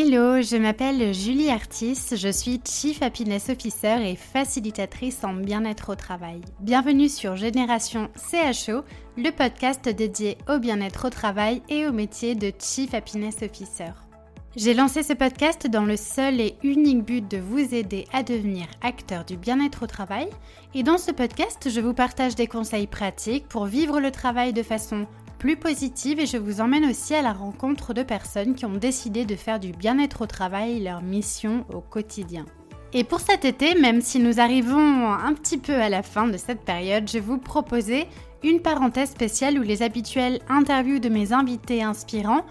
Hello, je m'appelle Julie Artis, je suis Chief Happiness Officer et facilitatrice en bien-être au travail. Bienvenue sur Génération CHO, le podcast dédié au bien-être au travail et au métier de Chief Happiness Officer. J'ai lancé ce podcast dans le seul et unique but de vous aider à devenir acteur du bien-être au travail. Et dans ce podcast, je vous partage des conseils pratiques pour vivre le travail de façon plus positive et je vous emmène aussi à la rencontre de personnes qui ont décidé de faire du bien-être au travail leur mission au quotidien. Et pour cet été, même si nous arrivons un petit peu à la fin de cette période, je vous proposer une parenthèse spéciale où les habituelles interviews de mes invités inspirants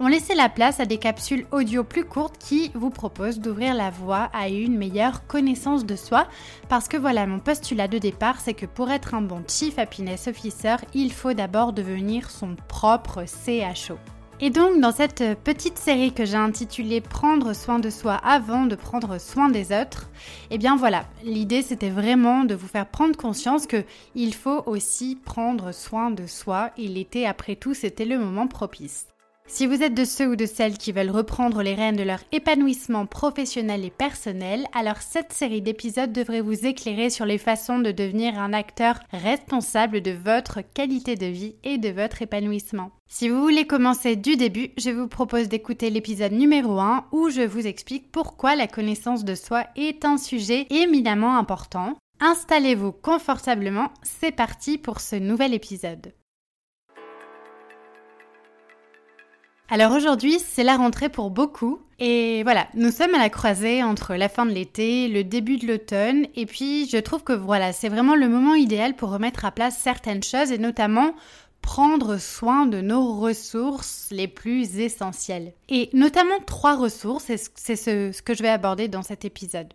ont laissé la place à des capsules audio plus courtes qui vous proposent d'ouvrir la voie à une meilleure connaissance de soi. Parce que voilà, mon postulat de départ, c'est que pour être un bon Chief Happiness Officer, il faut d'abord devenir son propre CHO. Et donc dans cette petite série que j'ai intitulée Prendre soin de soi avant de prendre soin des autres, eh bien voilà, l'idée c'était vraiment de vous faire prendre conscience que il faut aussi prendre soin de soi et l'été après tout c'était le moment propice. Si vous êtes de ceux ou de celles qui veulent reprendre les rênes de leur épanouissement professionnel et personnel, alors cette série d'épisodes devrait vous éclairer sur les façons de devenir un acteur responsable de votre qualité de vie et de votre épanouissement. Si vous voulez commencer du début, je vous propose d'écouter l'épisode numéro 1 où je vous explique pourquoi la connaissance de soi est un sujet éminemment important. Installez-vous confortablement, c'est parti pour ce nouvel épisode. Alors aujourd'hui, c'est la rentrée pour beaucoup. Et voilà, nous sommes à la croisée entre la fin de l'été, le début de l'automne, et puis je trouve que voilà, c'est vraiment le moment idéal pour remettre à place certaines choses et notamment prendre soin de nos ressources les plus essentielles. Et notamment trois ressources, c'est ce, que je vais aborder dans cet épisode.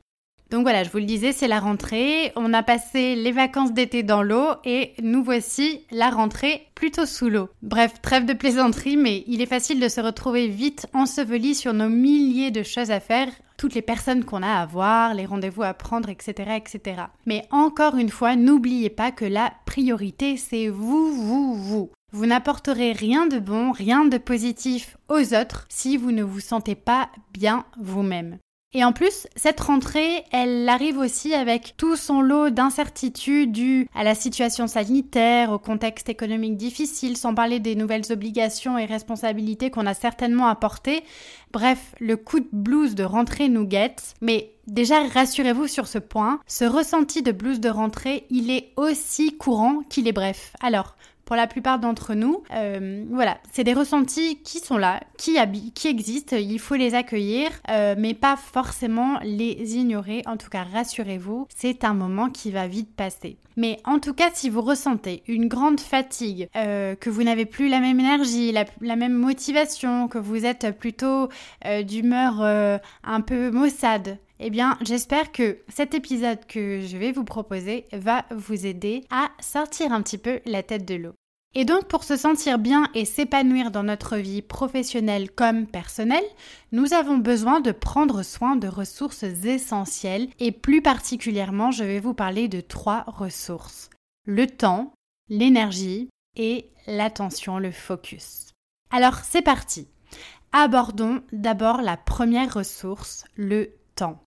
Donc voilà, je vous le disais, c'est la rentrée. On a passé les vacances d'été dans l'eau et nous voici la rentrée plutôt sous l'eau. Bref, trêve de plaisanterie, mais il est facile de se retrouver vite enseveli sur nos milliers de choses à faire, toutes les personnes qu'on a à voir, les rendez-vous à prendre, etc., etc. Mais encore une fois, n'oubliez pas que la priorité, c'est vous, vous, vous. Vous n'apporterez rien de bon, rien de positif aux autres si vous ne vous sentez pas bien vous-même. Et en plus, cette rentrée, elle arrive aussi avec tout son lot d'incertitudes dues à la situation sanitaire, au contexte économique difficile, sans parler des nouvelles obligations et responsabilités qu'on a certainement apportées. Bref, le coup de blues de rentrée nous guette. Mais déjà, rassurez-vous sur ce point, ce ressenti de blues de rentrée, il est aussi courant qu'il est bref. Alors, pour la plupart d'entre nous. Euh, voilà, c'est des ressentis qui sont là, qui, existent, il faut les accueillir, euh, mais pas forcément les ignorer. En tout cas, rassurez-vous, c'est un moment qui va vite passer. Mais en tout cas, si vous ressentez une grande fatigue, euh, que vous n'avez plus la même énergie, la, même motivation, que vous êtes plutôt d'humeur un peu maussade, eh bien, j'espère que cet épisode que je vais vous proposer va vous aider à sortir un petit peu la tête de l'eau. Et donc pour se sentir bien et s'épanouir dans notre vie professionnelle comme personnelle, nous avons besoin de prendre soin de ressources essentielles et plus particulièrement je vais vous parler de trois ressources. Le temps, l'énergie et l'attention, le focus. Alors c'est parti. Abordons d'abord la première ressource, le temps.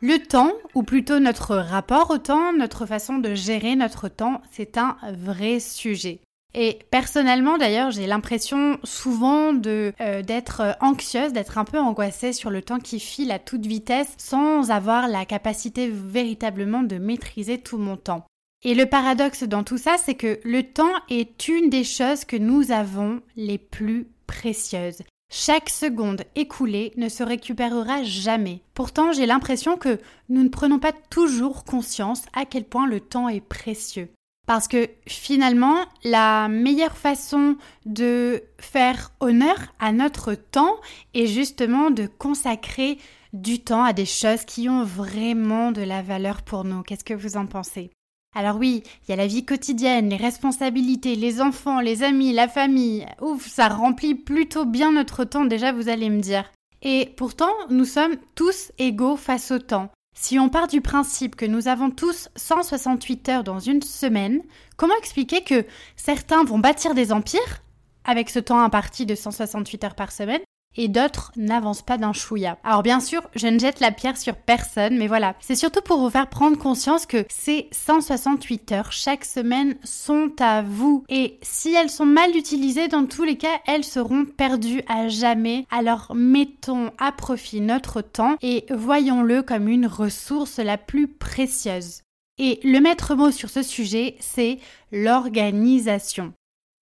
Le temps, ou plutôt notre rapport au temps, notre façon de gérer notre temps, c'est un vrai sujet. Et personnellement d'ailleurs, j'ai l'impression souvent euh, d'être anxieuse, d'être un peu angoissée sur le temps qui file à toute vitesse sans avoir la capacité véritablement de maîtriser tout mon temps. Et le paradoxe dans tout ça, c'est que le temps est une des choses que nous avons les plus précieuses. Chaque seconde écoulée ne se récupérera jamais. Pourtant, j'ai l'impression que nous ne prenons pas toujours conscience à quel point le temps est précieux. Parce que finalement, la meilleure façon de faire honneur à notre temps est justement de consacrer du temps à des choses qui ont vraiment de la valeur pour nous. Qu'est-ce que vous en pensez? Alors oui, il y a la vie quotidienne, les responsabilités, les enfants, les amis, la famille. Ouf, ça remplit plutôt bien notre temps déjà, vous allez me dire. Et pourtant, nous sommes tous égaux face au temps. Si on part du principe que nous avons tous 168 heures dans une semaine, comment expliquer que certains vont bâtir des empires avec ce temps imparti de 168 heures par semaine et d'autres n'avancent pas d'un chouïa. Alors bien sûr, je ne jette la pierre sur personne, mais voilà, c'est surtout pour vous faire prendre conscience que ces 168 heures chaque semaine sont à vous et si elles sont mal utilisées, dans tous les cas, elles seront perdues à jamais. Alors mettons à profit notre temps et voyons-le comme une ressource la plus précieuse. Et le maître mot sur ce sujet, c'est l'organisation.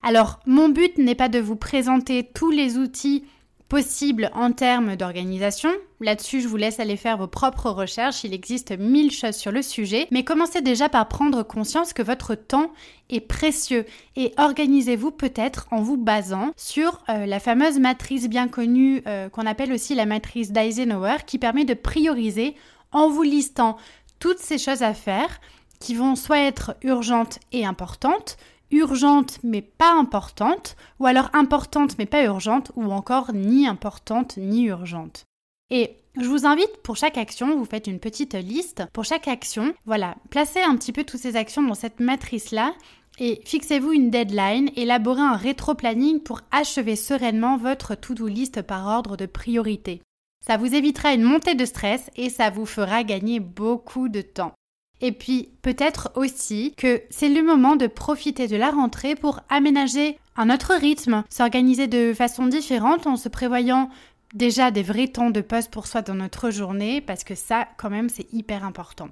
Alors, mon but n'est pas de vous présenter tous les outils possible en termes d'organisation. Là-dessus, je vous laisse aller faire vos propres recherches, il existe mille choses sur le sujet, mais commencez déjà par prendre conscience que votre temps est précieux. Et organisez-vous peut-être en vous basant sur euh, la fameuse matrice bien connue euh, qu'on appelle aussi la matrice d'Eisenhower qui permet de prioriser en vous listant toutes ces choses à faire qui vont soit être urgentes et importantes, urgente mais pas importante, ou alors importante mais pas urgente, ou encore ni importante ni urgente. Et je vous invite pour chaque action, vous faites une petite liste. Pour chaque action, voilà, placez un petit peu toutes ces actions dans cette matrice-là et fixez-vous une deadline, élaborez un rétro-planning pour achever sereinement votre to-do list par ordre de priorité. Ça vous évitera une montée de stress et ça vous fera gagner beaucoup de temps. Et puis peut-être aussi que c'est le moment de profiter de la rentrée pour aménager un autre rythme, s'organiser de façon différente en se prévoyant déjà des vrais temps de pause pour soi dans notre journée, parce que ça quand même c'est hyper important.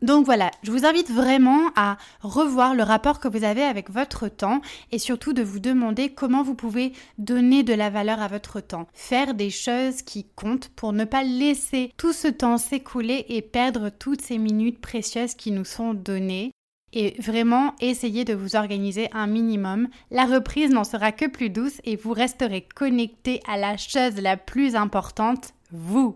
Donc voilà, je vous invite vraiment à revoir le rapport que vous avez avec votre temps et surtout de vous demander comment vous pouvez donner de la valeur à votre temps. Faire des choses qui comptent pour ne pas laisser tout ce temps s'écouler et perdre toutes ces minutes précieuses qui nous sont données. Et vraiment, essayez de vous organiser un minimum. La reprise n'en sera que plus douce et vous resterez connecté à la chose la plus importante, vous.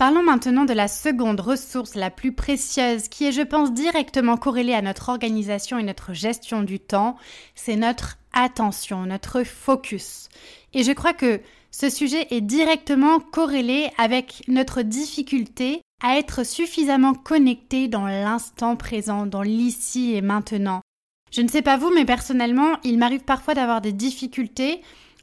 Parlons maintenant de la seconde ressource la plus précieuse qui est, je pense, directement corrélée à notre organisation et notre gestion du temps, c'est notre attention, notre focus. Et je crois que ce sujet est directement corrélé avec notre difficulté à être suffisamment connecté dans l'instant présent, dans l'ici et maintenant. Je ne sais pas vous, mais personnellement, il m'arrive parfois d'avoir des difficultés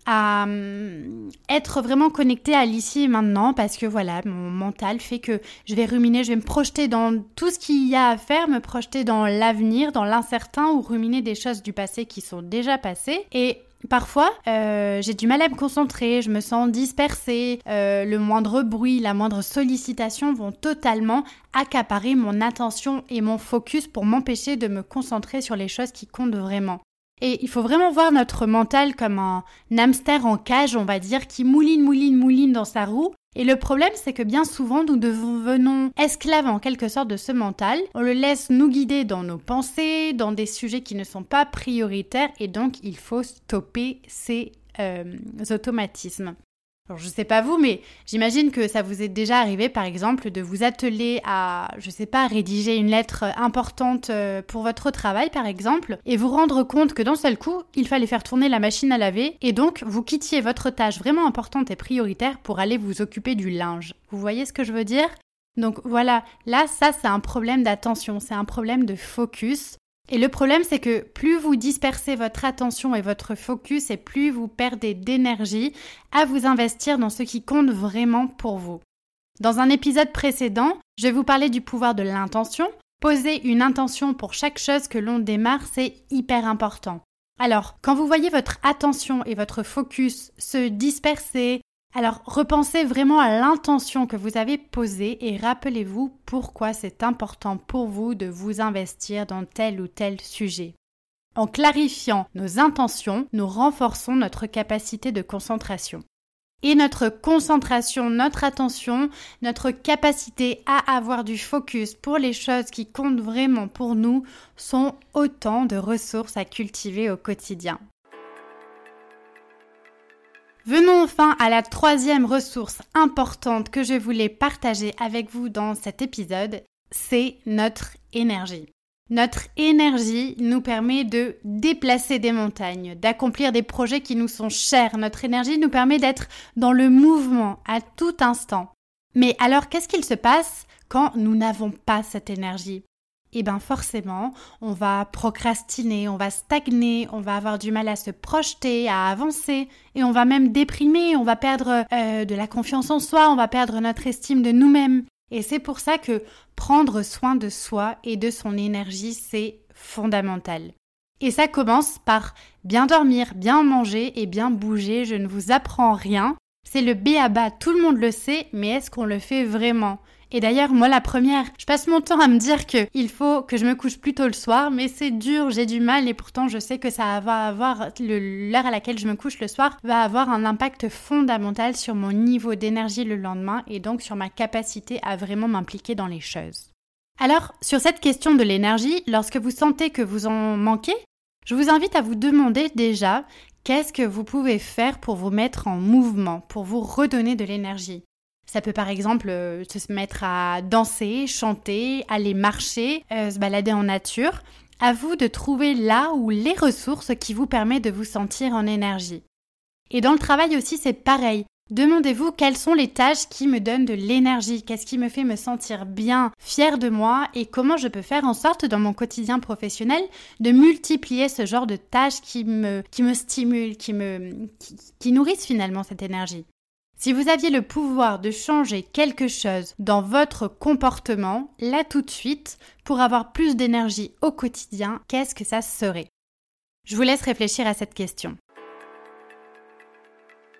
à hum, être vraiment connecté à l'ici et maintenant parce que voilà, mon mental fait que je vais ruminer, je vais me projeter dans tout ce qu'il y a à faire, me projeter dans l'avenir, dans l'incertain ou ruminer des choses du passé qui sont déjà passées. Et Parfois, euh, j'ai du mal à me concentrer, je me sens dispersée, euh, le moindre bruit, la moindre sollicitation vont totalement accaparer mon attention et mon focus pour m'empêcher de me concentrer sur les choses qui comptent vraiment. Et il faut vraiment voir notre mental comme un hamster en cage, on va dire, qui mouline, mouline, mouline dans sa roue. Et le problème, c'est que bien souvent, nous devenons esclaves en quelque sorte de ce mental. On le laisse nous guider dans nos pensées, dans des sujets qui ne sont pas prioritaires, et donc il faut stopper ces euh, automatismes. Alors, je sais pas vous, mais j'imagine que ça vous est déjà arrivé, par exemple, de vous atteler à, je sais pas, rédiger une lettre importante euh, pour votre travail, par exemple, et vous rendre compte que d'un seul coup, il fallait faire tourner la machine à laver, et donc vous quittiez votre tâche vraiment importante et prioritaire pour aller vous occuper du linge. Vous voyez ce que je veux dire? Donc voilà, là, ça, c'est un problème d'attention, c'est un problème de focus. Et le problème, c'est que plus vous dispersez votre attention et votre focus et plus vous perdez d'énergie à vous investir dans ce qui compte vraiment pour vous. Dans un épisode précédent, je vous parler du pouvoir de l'intention. Poser une intention pour chaque chose que l'on démarre, c'est hyper important. Alors, quand vous voyez votre attention et votre focus se disperser, alors repensez vraiment à l'intention que vous avez posée et rappelez-vous pourquoi c'est important pour vous de vous investir dans tel ou tel sujet. En clarifiant nos intentions, nous renforçons notre capacité de concentration. Et notre concentration, notre attention, notre capacité à avoir du focus pour les choses qui comptent vraiment pour nous sont autant de ressources à cultiver au quotidien. Venons enfin à la troisième ressource importante que je voulais partager avec vous dans cet épisode, c'est notre énergie. Notre énergie nous permet de déplacer des montagnes, d'accomplir des projets qui nous sont chers. Notre énergie nous permet d'être dans le mouvement à tout instant. Mais alors qu'est-ce qu'il se passe quand nous n'avons pas cette énergie? Et eh bien forcément, on va procrastiner, on va stagner, on va avoir du mal à se projeter, à avancer, et on va même déprimer, on va perdre euh, de la confiance en soi, on va perdre notre estime de nous-mêmes. Et c'est pour ça que prendre soin de soi et de son énergie, c'est fondamental. Et ça commence par bien dormir, bien manger et bien bouger, je ne vous apprends rien. C'est le B à bas, tout le monde le sait, mais est-ce qu'on le fait vraiment? Et d'ailleurs, moi la première, je passe mon temps à me dire que il faut que je me couche plus tôt le soir, mais c'est dur, j'ai du mal et pourtant je sais que ça va avoir l'heure à laquelle je me couche le soir va avoir un impact fondamental sur mon niveau d'énergie le lendemain et donc sur ma capacité à vraiment m'impliquer dans les choses. Alors, sur cette question de l'énergie, lorsque vous sentez que vous en manquez, je vous invite à vous demander déjà qu'est-ce que vous pouvez faire pour vous mettre en mouvement, pour vous redonner de l'énergie? Ça peut par exemple euh, se mettre à danser, chanter, aller marcher, euh, se balader en nature. À vous de trouver là ou les ressources qui vous permettent de vous sentir en énergie. Et dans le travail aussi, c'est pareil. Demandez-vous quelles sont les tâches qui me donnent de l'énergie, qu'est-ce qui me fait me sentir bien, fier de moi et comment je peux faire en sorte dans mon quotidien professionnel de multiplier ce genre de tâches qui me, qui me stimulent, qui, me, qui nourrissent finalement cette énergie. Si vous aviez le pouvoir de changer quelque chose dans votre comportement, là tout de suite, pour avoir plus d'énergie au quotidien, qu'est-ce que ça serait? Je vous laisse réfléchir à cette question.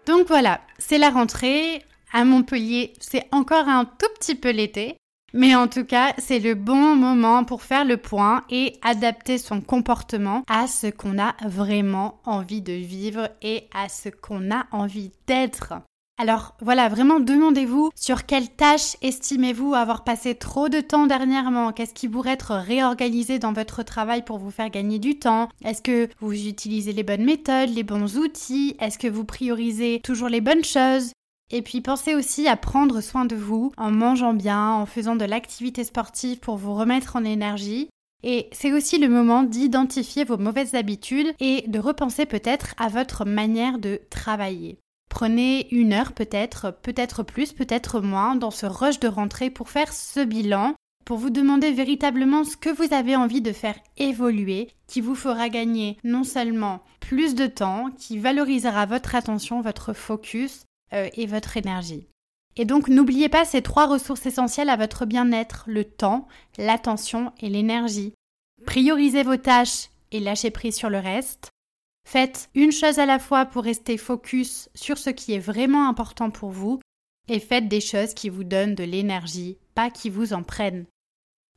Donc voilà, c'est la rentrée. À Montpellier, c'est encore un tout petit peu l'été. Mais en tout cas, c'est le bon moment pour faire le point et adapter son comportement à ce qu'on a vraiment envie de vivre et à ce qu'on a envie d'être. Alors voilà, vraiment demandez-vous sur quelle tâche estimez-vous avoir passé trop de temps dernièrement? Qu'est-ce qui pourrait être réorganisé dans votre travail pour vous faire gagner du temps? Est-ce que vous utilisez les bonnes méthodes, les bons outils? Est-ce que vous priorisez toujours les bonnes choses? Et puis pensez aussi à prendre soin de vous en mangeant bien, en faisant de l'activité sportive pour vous remettre en énergie. Et c'est aussi le moment d'identifier vos mauvaises habitudes et de repenser peut-être à votre manière de travailler. Prenez une heure peut-être, peut-être plus, peut-être moins dans ce rush de rentrée pour faire ce bilan, pour vous demander véritablement ce que vous avez envie de faire évoluer, qui vous fera gagner non seulement plus de temps, qui valorisera votre attention, votre focus euh, et votre énergie. Et donc n'oubliez pas ces trois ressources essentielles à votre bien-être, le temps, l'attention et l'énergie. Priorisez vos tâches et lâchez prise sur le reste. Faites une chose à la fois pour rester focus sur ce qui est vraiment important pour vous et faites des choses qui vous donnent de l'énergie, pas qui vous en prennent.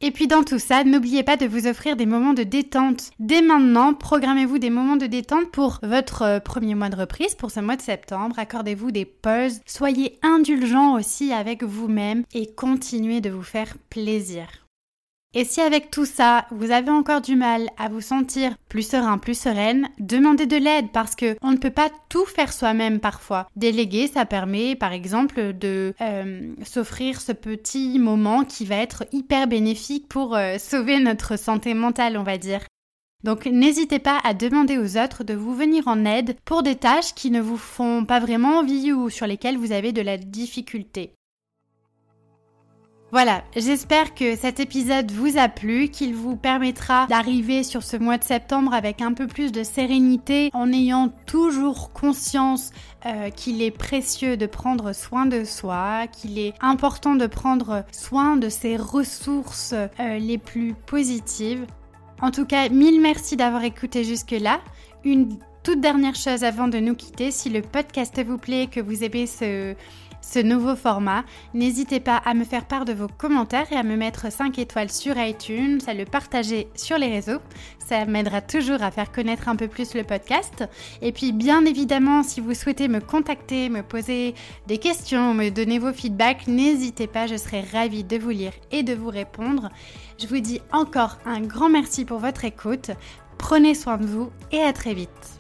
Et puis dans tout ça, n'oubliez pas de vous offrir des moments de détente. Dès maintenant, programmez-vous des moments de détente pour votre euh, premier mois de reprise, pour ce mois de septembre. Accordez-vous des pauses. Soyez indulgents aussi avec vous-même et continuez de vous faire plaisir. Et si avec tout ça, vous avez encore du mal à vous sentir plus serein, plus sereine, demandez de l'aide parce que on ne peut pas tout faire soi-même parfois. Déléguer, ça permet par exemple de euh, s'offrir ce petit moment qui va être hyper bénéfique pour euh, sauver notre santé mentale, on va dire. Donc n'hésitez pas à demander aux autres de vous venir en aide pour des tâches qui ne vous font pas vraiment envie ou sur lesquelles vous avez de la difficulté. Voilà, j'espère que cet épisode vous a plu, qu'il vous permettra d'arriver sur ce mois de septembre avec un peu plus de sérénité, en ayant toujours conscience euh, qu'il est précieux de prendre soin de soi, qu'il est important de prendre soin de ses ressources euh, les plus positives. En tout cas, mille merci d'avoir écouté jusque-là. Une toute dernière chose avant de nous quitter, si le podcast vous plaît, que vous aimez ce ce nouveau format. N'hésitez pas à me faire part de vos commentaires et à me mettre 5 étoiles sur iTunes, à le partager sur les réseaux. Ça m'aidera toujours à faire connaître un peu plus le podcast. Et puis bien évidemment, si vous souhaitez me contacter, me poser des questions, me donner vos feedbacks, n'hésitez pas, je serai ravie de vous lire et de vous répondre. Je vous dis encore un grand merci pour votre écoute. Prenez soin de vous et à très vite.